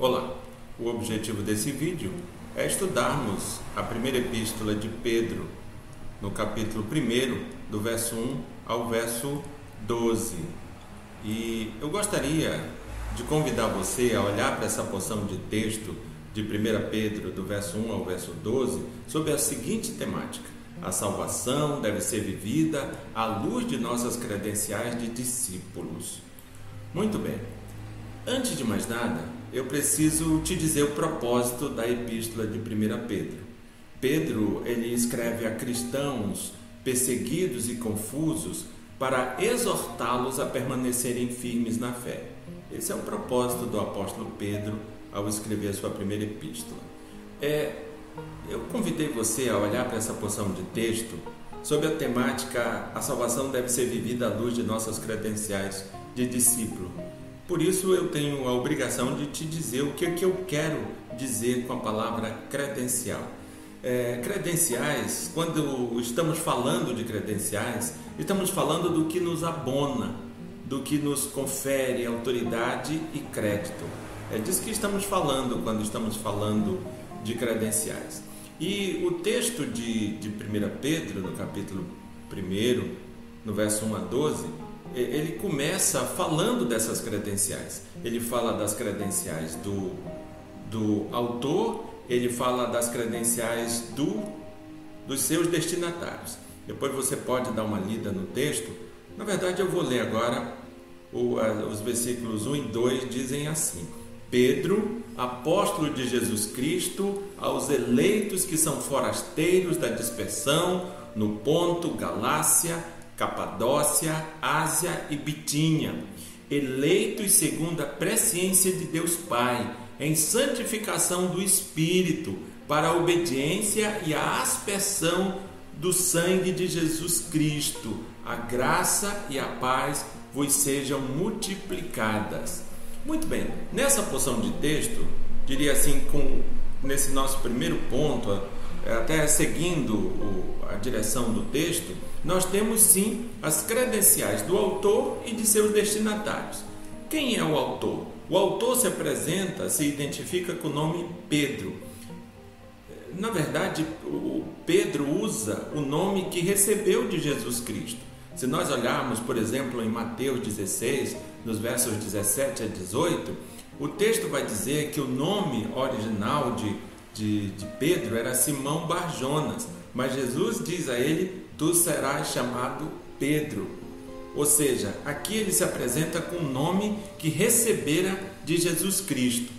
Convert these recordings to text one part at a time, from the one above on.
Olá, o objetivo desse vídeo é estudarmos a primeira epístola de Pedro, no capítulo 1, do verso 1 ao verso 12. E eu gostaria de convidar você a olhar para essa porção de texto de 1 Pedro, do verso 1 ao verso 12, sobre a seguinte temática: a salvação deve ser vivida à luz de nossas credenciais de discípulos. Muito bem. Antes de mais nada, eu preciso te dizer o propósito da epístola de 1 Pedro. Pedro, ele escreve a cristãos perseguidos e confusos para exortá-los a permanecerem firmes na fé. Esse é o propósito do apóstolo Pedro ao escrever a sua primeira epístola. É, eu convidei você a olhar para essa porção de texto sobre a temática A salvação deve ser vivida à luz de nossas credenciais de discípulo. Por isso eu tenho a obrigação de te dizer o que, é que eu quero dizer com a palavra credencial. É, credenciais, quando estamos falando de credenciais, estamos falando do que nos abona, do que nos confere autoridade e crédito. É disso que estamos falando quando estamos falando de credenciais. E o texto de, de 1 Pedro, no capítulo 1, no verso 1 a 12, ele começa falando dessas credenciais. Ele fala das credenciais do, do autor, ele fala das credenciais do, dos seus destinatários. Depois você pode dar uma lida no texto. Na verdade, eu vou ler agora os versículos 1 e 2 dizem assim: Pedro, apóstolo de Jesus Cristo, aos eleitos que são forasteiros da dispersão no Ponto, Galácia, Capadócia, Ásia e Bitínia, eleitos segundo a presciência de Deus Pai, em santificação do Espírito, para a obediência e a aspersão do sangue de Jesus Cristo. A graça e a paz vos sejam multiplicadas. Muito bem, nessa porção de texto, diria assim, com nesse nosso primeiro ponto, até seguindo a direção do texto, nós temos sim as credenciais do autor e de seus destinatários. Quem é o autor? O autor se apresenta, se identifica com o nome Pedro. Na verdade, o Pedro usa o nome que recebeu de Jesus Cristo. Se nós olharmos, por exemplo, em Mateus 16, nos versos 17 a 18, o texto vai dizer que o nome original de, de, de Pedro era Simão Barjonas, mas Jesus diz a ele tu serás chamado Pedro. Ou seja, aqui ele se apresenta com o nome que recebera de Jesus Cristo.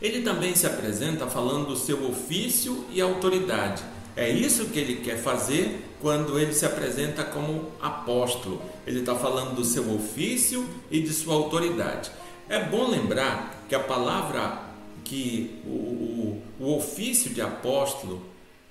Ele também se apresenta falando do seu ofício e autoridade. É isso que ele quer fazer quando ele se apresenta como apóstolo. Ele está falando do seu ofício e de sua autoridade. É bom lembrar que a palavra, que o, o, ofício de apóstolo,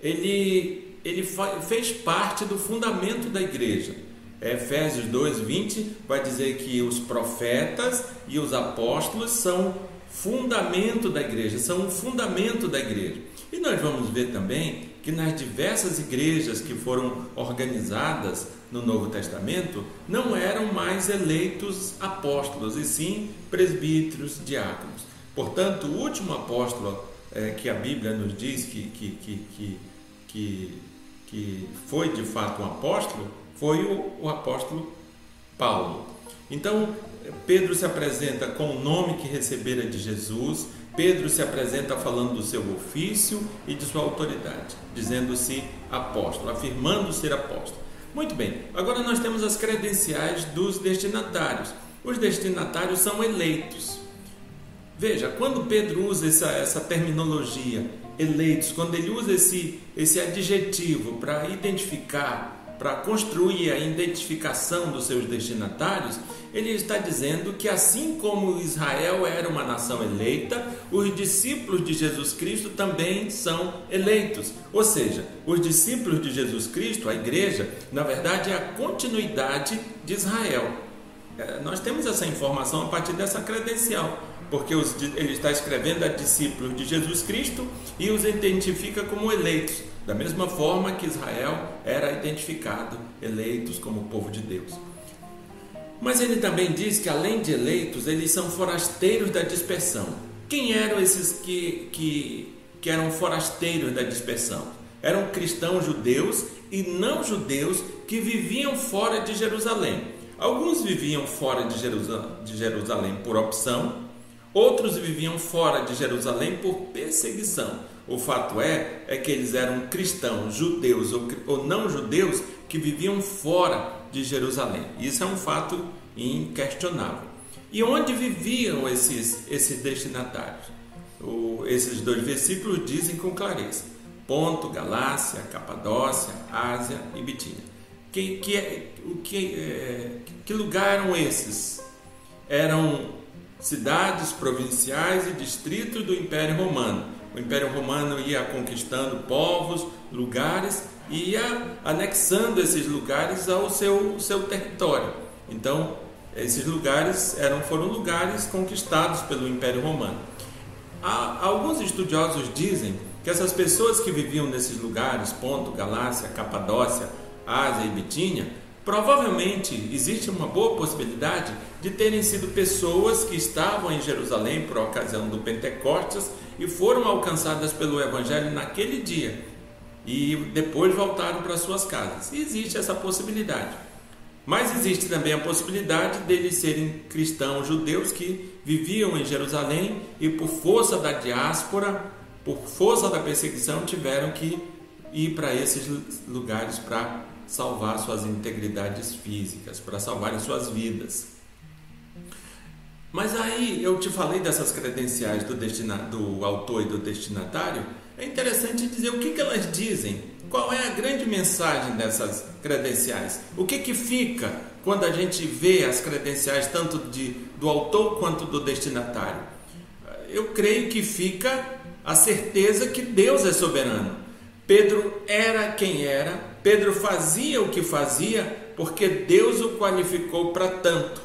ele ele fez parte do fundamento da igreja. Efésios 2:20 vai dizer que os profetas e os apóstolos são fundamento da igreja, são o fundamento da igreja. E nós vamos ver também que nas diversas igrejas que foram organizadas no Novo Testamento, não eram mais eleitos apóstolos, e sim presbíteros, diáconos. Portanto, o último apóstolo é, que a Bíblia nos diz que, que, que, que, que foi de fato um apóstolo, foi o, o apóstolo Paulo. Então, Pedro se apresenta com o nome que recebera de Jesus, Pedro se apresenta falando do seu ofício e de sua autoridade, dizendo-se apóstolo, afirmando ser apóstolo. Muito bem, agora nós temos as credenciais dos destinatários. Os destinatários são eleitos. Veja, quando Pedro usa essa, essa terminologia, eleitos, quando ele usa esse, esse adjetivo para identificar, para construir a identificação dos seus destinatários, ele está dizendo que assim como Israel era uma nação eleita, os discípulos de Jesus Cristo também são eleitos. Ou seja, os discípulos de Jesus Cristo, a igreja, na verdade é a continuidade de Israel. É, nós temos essa informação a partir dessa credencial porque os, ele está escrevendo a discípulos de Jesus Cristo e os identifica como eleitos, da mesma forma que Israel era identificado eleitos como povo de Deus. Mas ele também diz que além de eleitos, eles são forasteiros da dispersão. Quem eram esses que, que, que eram forasteiros da dispersão? Eram cristãos judeus e não judeus que viviam fora de Jerusalém. Alguns viviam fora de Jerusalém por opção, outros viviam fora de Jerusalém por perseguição. O fato é, é que eles eram cristãos, judeus ou, ou não judeus que viviam fora de Jerusalém. Isso é um fato inquestionável. E onde viviam esses, esses destinatários? O, esses dois versículos dizem com clareza: Ponto, Galácia, Capadócia, Ásia e Bitínia. Que, que, é, que, é, que lugar eram esses? Eram cidades provinciais e distritos do Império Romano. O Império Romano ia conquistando povos, lugares e ia anexando esses lugares ao seu, seu território. Então, esses lugares eram, foram lugares conquistados pelo Império Romano. Há, alguns estudiosos dizem que essas pessoas que viviam nesses lugares, Ponto, Galácia, Capadócia, Ásia e Bitínia, provavelmente existe uma boa possibilidade de terem sido pessoas que estavam em Jerusalém por ocasião do Pentecostes e foram alcançadas pelo Evangelho naquele dia e depois voltaram para suas casas. Existe essa possibilidade. Mas existe também a possibilidade deles serem cristãos judeus que viviam em Jerusalém e, por força da diáspora, por força da perseguição, tiveram que ir para esses lugares para salvar suas integridades físicas, para salvarem suas vidas. Mas aí eu te falei dessas credenciais do, destina, do autor e do destinatário. É interessante dizer o que, que elas dizem qual é a grande mensagem dessas credenciais? O que, que fica quando a gente vê as credenciais tanto de, do autor quanto do destinatário? Eu creio que fica a certeza que Deus é soberano. Pedro era quem era, Pedro fazia o que fazia porque Deus o qualificou para tanto.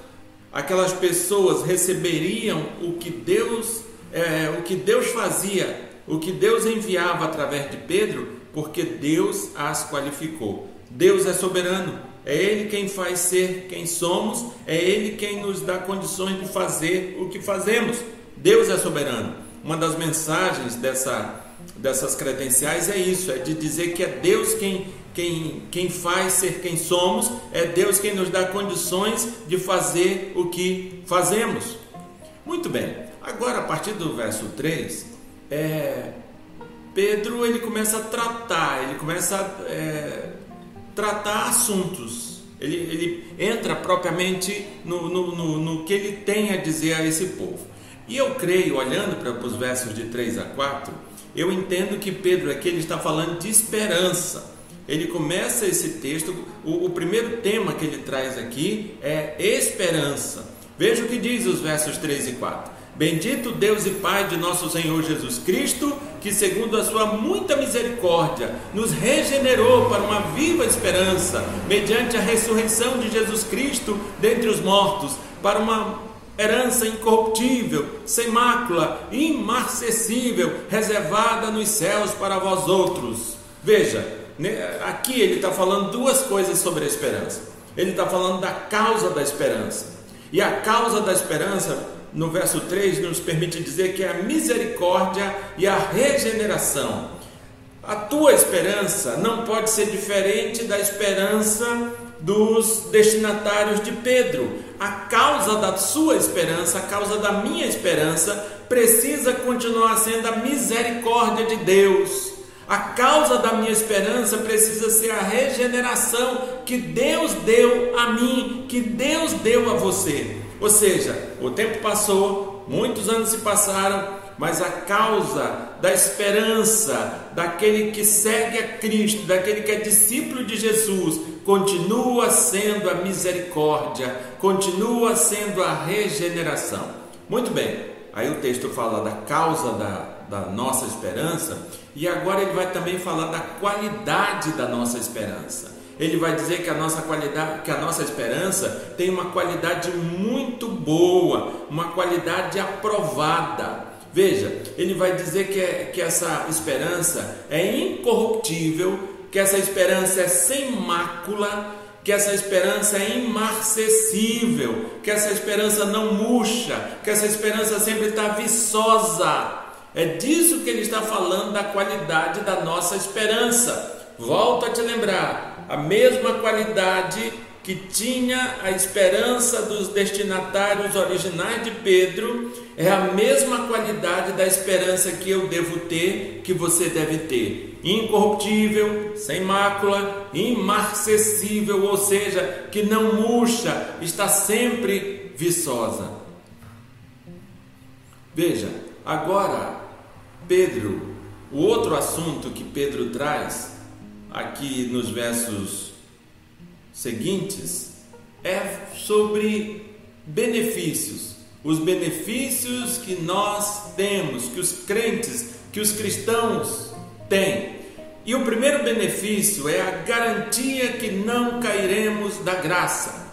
Aquelas pessoas receberiam o que Deus, é, o que Deus fazia, o que Deus enviava através de Pedro porque Deus as qualificou. Deus é soberano, é Ele quem faz ser quem somos, é Ele quem nos dá condições de fazer o que fazemos. Deus é soberano. Uma das mensagens dessa, dessas credenciais é isso: é de dizer que é Deus quem, quem, quem faz ser quem somos, é Deus quem nos dá condições de fazer o que fazemos. Muito bem, agora a partir do verso 3, é, Pedro ele começa a tratar, ele começa a é, tratar assuntos. Ele, ele entra propriamente no, no, no, no, que ele tem a dizer a esse povo. E eu creio, olhando para os versos de 3 a 4, eu entendo que Pedro aqui ele está falando de esperança. Ele começa esse texto, o, o primeiro tema que ele traz aqui é esperança. Veja o que diz os versos 3 e 4. Bendito Deus e Pai de nosso Senhor Jesus Cristo, que, segundo a sua muita misericórdia, nos regenerou para uma viva esperança, mediante a ressurreição de Jesus Cristo dentre os mortos, para uma herança incorruptível, sem mácula, imarcessível, reservada nos céus para vós outros. Veja, né, aqui ele está falando duas coisas sobre a esperança. Ele está falando da causa da esperança. E a causa da esperança no verso 3, nos permite dizer que é a misericórdia e a regeneração. A tua esperança não pode ser diferente da esperança dos destinatários de Pedro. A causa da sua esperança, a causa da minha esperança, precisa continuar sendo a misericórdia de Deus. A causa da minha esperança precisa ser a regeneração que Deus deu a mim, que Deus deu a você. Ou seja, o tempo passou, muitos anos se passaram, mas a causa da esperança daquele que segue a Cristo, daquele que é discípulo de Jesus, continua sendo a misericórdia, continua sendo a regeneração. Muito bem, aí o texto fala da causa da, da nossa esperança e agora ele vai também falar da qualidade da nossa esperança. Ele vai dizer que a nossa qualidade, que a nossa esperança tem uma qualidade muito boa, uma qualidade aprovada. Veja, ele vai dizer que, é, que essa esperança é incorruptível, que essa esperança é sem mácula, que essa esperança é imarcessível, que essa esperança não murcha, que essa esperança sempre está viçosa. É disso que ele está falando, da qualidade da nossa esperança. Volto a te lembrar, a mesma qualidade que tinha a esperança dos destinatários originais de Pedro, é a mesma qualidade da esperança que eu devo ter, que você deve ter. Incorruptível, sem mácula, imarcessível, ou seja, que não murcha, está sempre viçosa. Veja, agora, Pedro, o outro assunto que Pedro traz aqui nos versos seguintes é sobre benefícios. Os benefícios que nós temos, que os crentes, que os cristãos têm. E o primeiro benefício é a garantia que não cairemos da graça.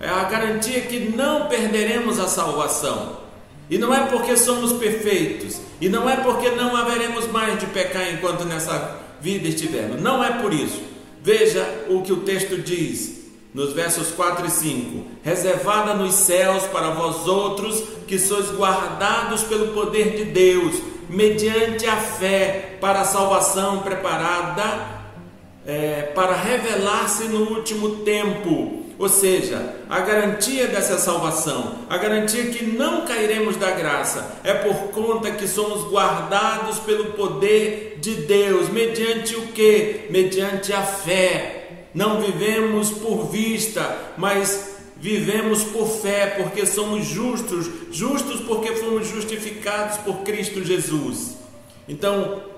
É a garantia que não perderemos a salvação. E não é porque somos perfeitos, e não é porque não haveremos mais de pecar enquanto nessa vida estivermos. Não é por isso. Veja o que o texto diz nos versos 4 e 5: Reservada nos céus para vós outros que sois guardados pelo poder de Deus, mediante a fé, para a salvação preparada é, para revelar-se no último tempo. Ou seja, a garantia dessa salvação, a garantia que não cairemos da graça, é por conta que somos guardados pelo poder de Deus, mediante o que? Mediante a fé. Não vivemos por vista, mas vivemos por fé, porque somos justos, justos porque fomos justificados por Cristo Jesus. Então,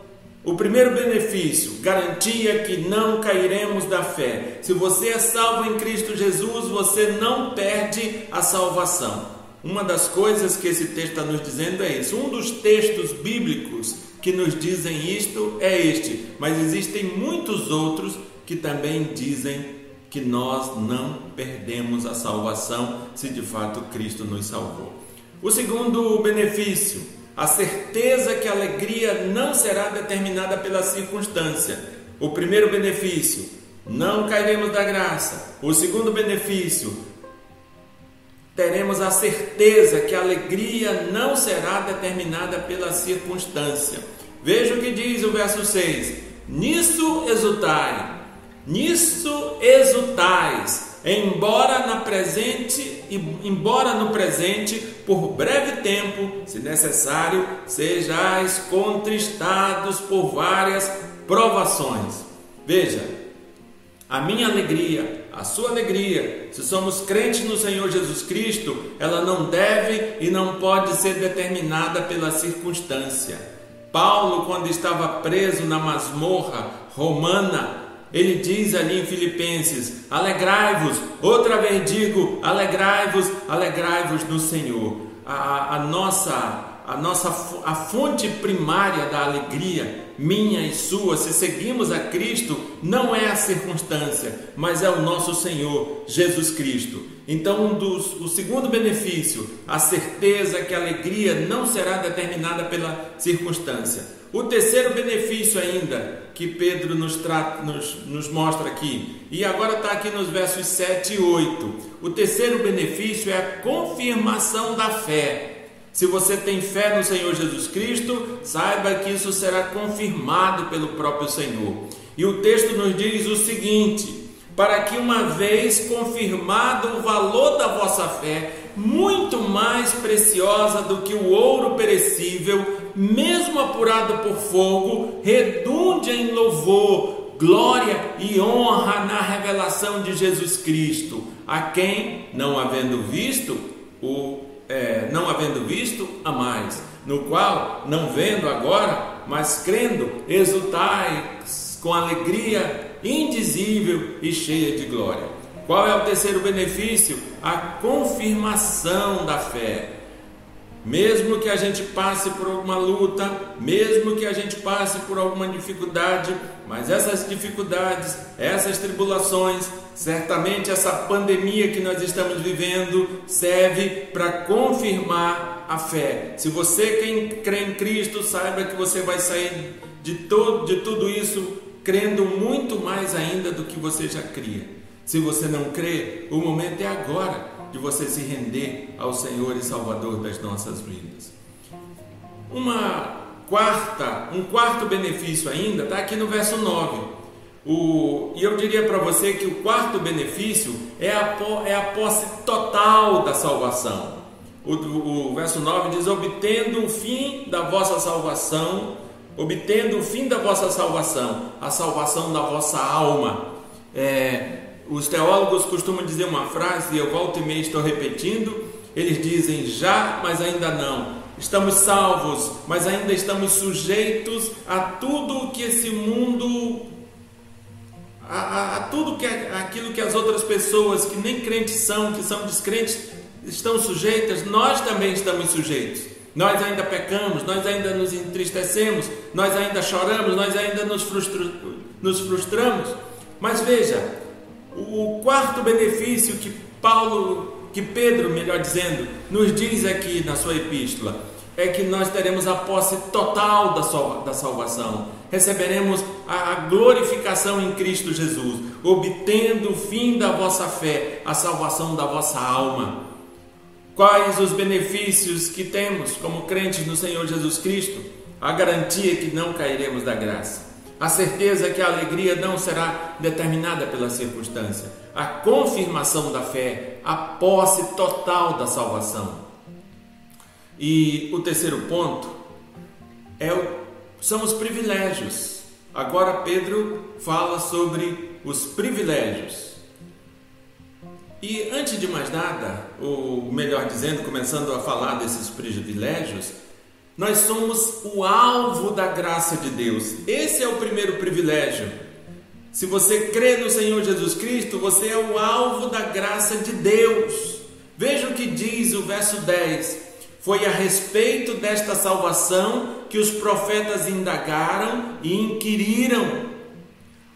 o primeiro benefício, garantia que não cairemos da fé. Se você é salvo em Cristo Jesus, você não perde a salvação. Uma das coisas que esse texto está nos dizendo é isso. Um dos textos bíblicos que nos dizem isto é este, mas existem muitos outros que também dizem que nós não perdemos a salvação se de fato Cristo nos salvou. O segundo benefício, a certeza que a alegria não será determinada pela circunstância. O primeiro benefício, não cairemos da graça. O segundo benefício, teremos a certeza que a alegria não será determinada pela circunstância. Veja o que diz o verso 6: Nisso exultai, nisso exultais, embora na presente, embora no presente, por breve tempo, se necessário, sejais contristados por várias provações. Veja, a minha alegria, a sua alegria, se somos crentes no Senhor Jesus Cristo, ela não deve e não pode ser determinada pela circunstância. Paulo, quando estava preso na masmorra romana, ele diz ali em Filipenses: alegrai-vos, outra vez digo, alegrai-vos, alegrai-vos no Senhor. A, a, nossa a nossa a fonte primária da alegria, minha e sua, se seguimos a Cristo, não é a circunstância, mas é o nosso Senhor Jesus Cristo. Então, um dos, o segundo benefício, a certeza que a alegria não será determinada pela circunstância. O terceiro benefício ainda que Pedro nos, trata, nos, nos mostra aqui, e agora está aqui nos versos 7 e 8. O terceiro benefício é a confirmação da fé. Se você tem fé no Senhor Jesus Cristo, saiba que isso será confirmado pelo próprio Senhor. E o texto nos diz o seguinte: para que uma vez confirmado o valor da vossa fé, muito mais preciosa do que o ouro perecível, mesmo apurado por fogo, redunde em louvor, glória e honra na revelação de Jesus Cristo, a quem, não havendo visto, o é, não havendo visto, a mais, no qual, não vendo agora, mas crendo, exultai com alegria indizível e cheia de glória. Qual é o terceiro benefício? A confirmação da fé. Mesmo que a gente passe por alguma luta, mesmo que a gente passe por alguma dificuldade, mas essas dificuldades, essas tribulações, certamente essa pandemia que nós estamos vivendo serve para confirmar a fé. Se você quem crê em Cristo, saiba que você vai sair de todo de tudo isso crendo muito mais ainda do que você já cria. Se você não crê, o momento é agora de você se render ao Senhor e Salvador das nossas vidas. Uma quarta, um quarto benefício ainda está aqui no verso 9. O, e eu diria para você que o quarto benefício é a, é a posse total da salvação. O, o verso 9 diz: obtendo o fim da vossa salvação, obtendo o fim da vossa salvação, a salvação da vossa alma. É, os teólogos costumam dizer uma frase, e eu volto e meio estou repetindo, eles dizem já, mas ainda não. Estamos salvos, mas ainda estamos sujeitos a tudo que esse mundo, a, a, a tudo que aquilo que as outras pessoas que nem crentes são, que são descrentes, estão sujeitas, nós também estamos sujeitos. Nós ainda pecamos, nós ainda nos entristecemos, nós ainda choramos, nós ainda nos, frustra, nos frustramos. Mas veja, o quarto benefício que Paulo, que Pedro, melhor dizendo, nos diz aqui na sua epístola, é que nós teremos a posse total da salvação, receberemos a glorificação em Cristo Jesus, obtendo o fim da vossa fé, a salvação da vossa alma. Quais os benefícios que temos como crentes no Senhor Jesus Cristo? A garantia que não cairemos da graça a certeza que a alegria não será determinada pela circunstância, a confirmação da fé, a posse total da salvação. E o terceiro ponto é o, são os privilégios. Agora Pedro fala sobre os privilégios. E antes de mais nada, ou melhor dizendo, começando a falar desses privilégios, nós somos o alvo da graça de Deus. Esse é o primeiro privilégio. Se você crê no Senhor Jesus Cristo, você é o alvo da graça de Deus. Veja o que diz o verso 10. Foi a respeito desta salvação que os profetas indagaram e inquiriram,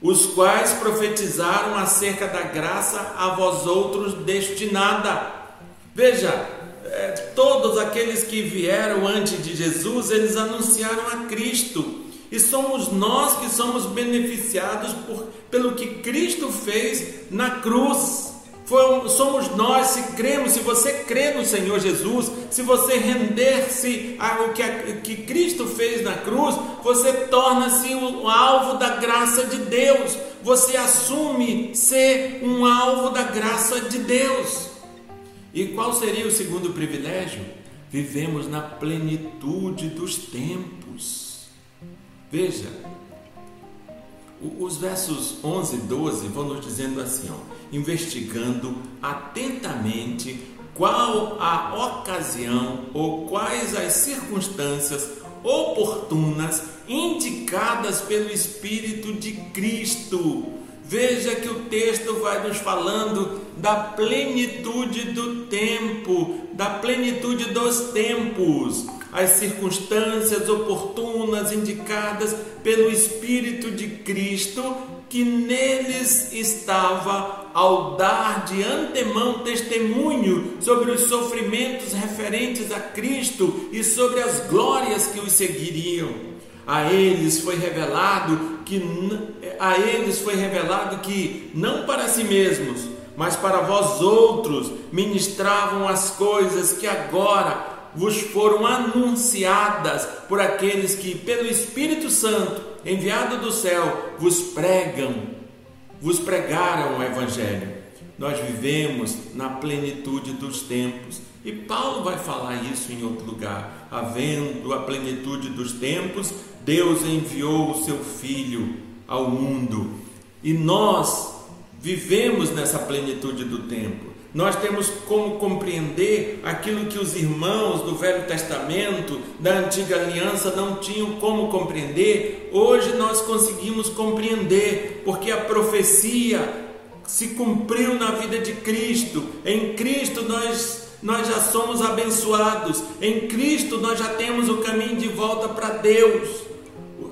os quais profetizaram acerca da graça a vós outros destinada. Veja, é, todos aqueles que vieram antes de Jesus, eles anunciaram a Cristo. E somos nós que somos beneficiados por, pelo que Cristo fez na cruz. Foi, somos nós, se cremos, se você crê no Senhor Jesus, se você render-se ao que, que Cristo fez na cruz, você torna-se o alvo da graça de Deus. Você assume ser um alvo da graça de Deus. E qual seria o segundo privilégio? Vivemos na plenitude dos tempos. Veja, os versos 11 e 12 vão nos dizendo assim: ó, investigando atentamente qual a ocasião ou quais as circunstâncias oportunas indicadas pelo Espírito de Cristo Veja que o texto vai nos falando da plenitude do tempo, da plenitude dos tempos, as circunstâncias oportunas indicadas pelo Espírito de Cristo que neles estava ao dar de antemão testemunho sobre os sofrimentos referentes a Cristo e sobre as glórias que os seguiriam. A eles foi revelado que a eles foi revelado que não para si mesmos, mas para vós outros ministravam as coisas que agora vos foram anunciadas por aqueles que pelo Espírito Santo, enviado do céu, vos pregam, vos pregaram o evangelho. Nós vivemos na plenitude dos tempos. E Paulo vai falar isso em outro lugar. Havendo a plenitude dos tempos, Deus enviou o seu Filho ao mundo e nós vivemos nessa plenitude do tempo. Nós temos como compreender aquilo que os irmãos do Velho Testamento, da Antiga Aliança, não tinham como compreender. Hoje nós conseguimos compreender, porque a profecia se cumpriu na vida de Cristo. Em Cristo nós nós já somos abençoados. Em Cristo nós já temos o caminho de volta para Deus.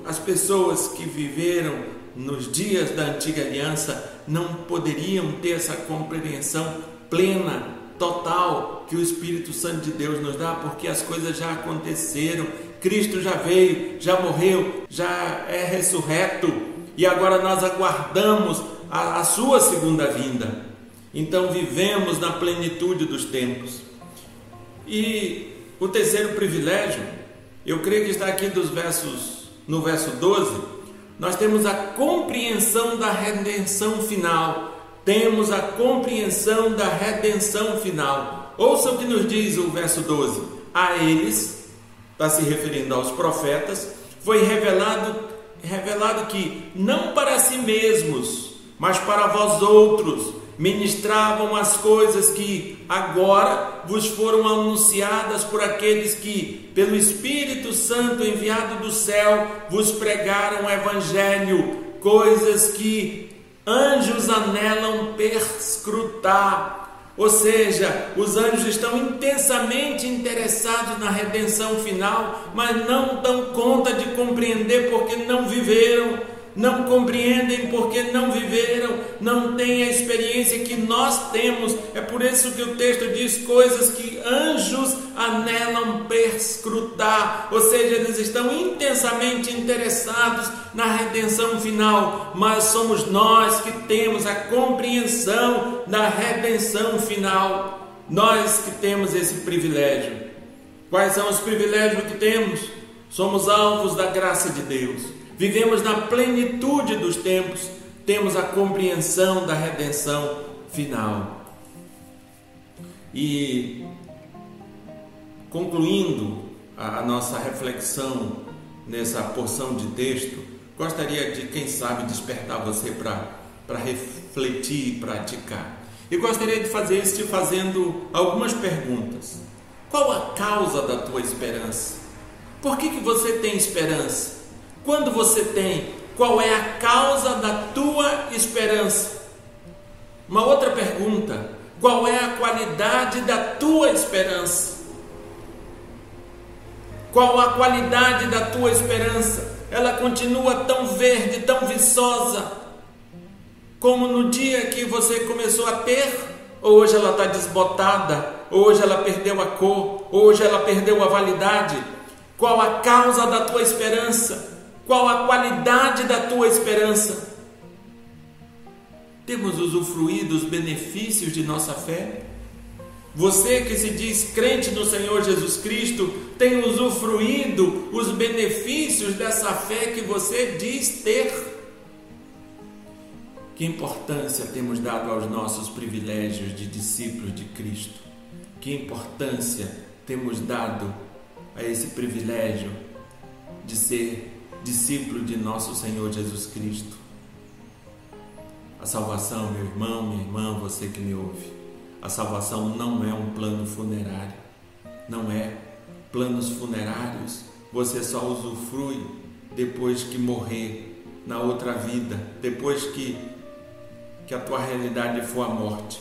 As pessoas que viveram nos dias da antiga aliança não poderiam ter essa compreensão plena, total que o Espírito Santo de Deus nos dá, porque as coisas já aconteceram. Cristo já veio, já morreu, já é ressurreto e agora nós aguardamos a, a sua segunda vinda. Então vivemos na plenitude dos tempos. E o terceiro privilégio, eu creio que está aqui dos versos no verso 12, nós temos a compreensão da redenção final. Temos a compreensão da redenção final. Ouça o que nos diz o verso 12. A eles, está se referindo aos profetas, foi revelado revelado que não para si mesmos, mas para vós outros ministravam as coisas que agora vos foram anunciadas por aqueles que, pelo Espírito Santo enviado do céu, vos pregaram o Evangelho, coisas que anjos anelam perscrutar. Ou seja, os anjos estão intensamente interessados na redenção final, mas não dão conta de compreender porque não viveram não compreendem porque não viveram, não têm a experiência que nós temos. É por isso que o texto diz coisas que anjos anelam perscrutar, ou seja, eles estão intensamente interessados na redenção final, mas somos nós que temos a compreensão da redenção final. Nós que temos esse privilégio. Quais são os privilégios que temos? Somos alvos da graça de Deus vivemos na plenitude dos tempos, temos a compreensão da redenção final. E concluindo a nossa reflexão nessa porção de texto, gostaria de, quem sabe, despertar você para refletir e praticar. E gostaria de fazer isso te fazendo algumas perguntas. Qual a causa da tua esperança? Por que, que você tem esperança? Quando você tem, qual é a causa da tua esperança? Uma outra pergunta: qual é a qualidade da tua esperança? Qual a qualidade da tua esperança? Ela continua tão verde, tão viçosa, como no dia que você começou a ter? Ou hoje ela está desbotada? Hoje ela perdeu a cor? Hoje ela perdeu a validade? Qual a causa da tua esperança? Qual a qualidade da tua esperança? Temos usufruído dos benefícios de nossa fé? Você que se diz crente no Senhor Jesus Cristo, tem usufruído os benefícios dessa fé que você diz ter? Que importância temos dado aos nossos privilégios de discípulos de Cristo? Que importância temos dado a esse privilégio de ser discípulo de nosso Senhor Jesus Cristo. A salvação, meu irmão, minha irmã, você que me ouve, a salvação não é um plano funerário, não é. Planos funerários você só usufrui depois que morrer na outra vida, depois que, que a tua realidade for a morte.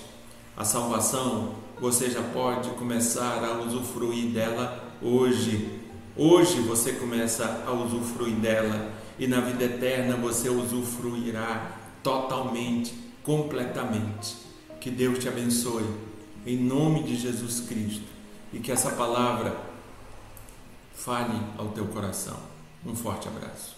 A salvação você já pode começar a usufruir dela hoje, Hoje você começa a usufruir dela e na vida eterna você usufruirá totalmente, completamente. Que Deus te abençoe, em nome de Jesus Cristo, e que essa palavra fale ao teu coração. Um forte abraço.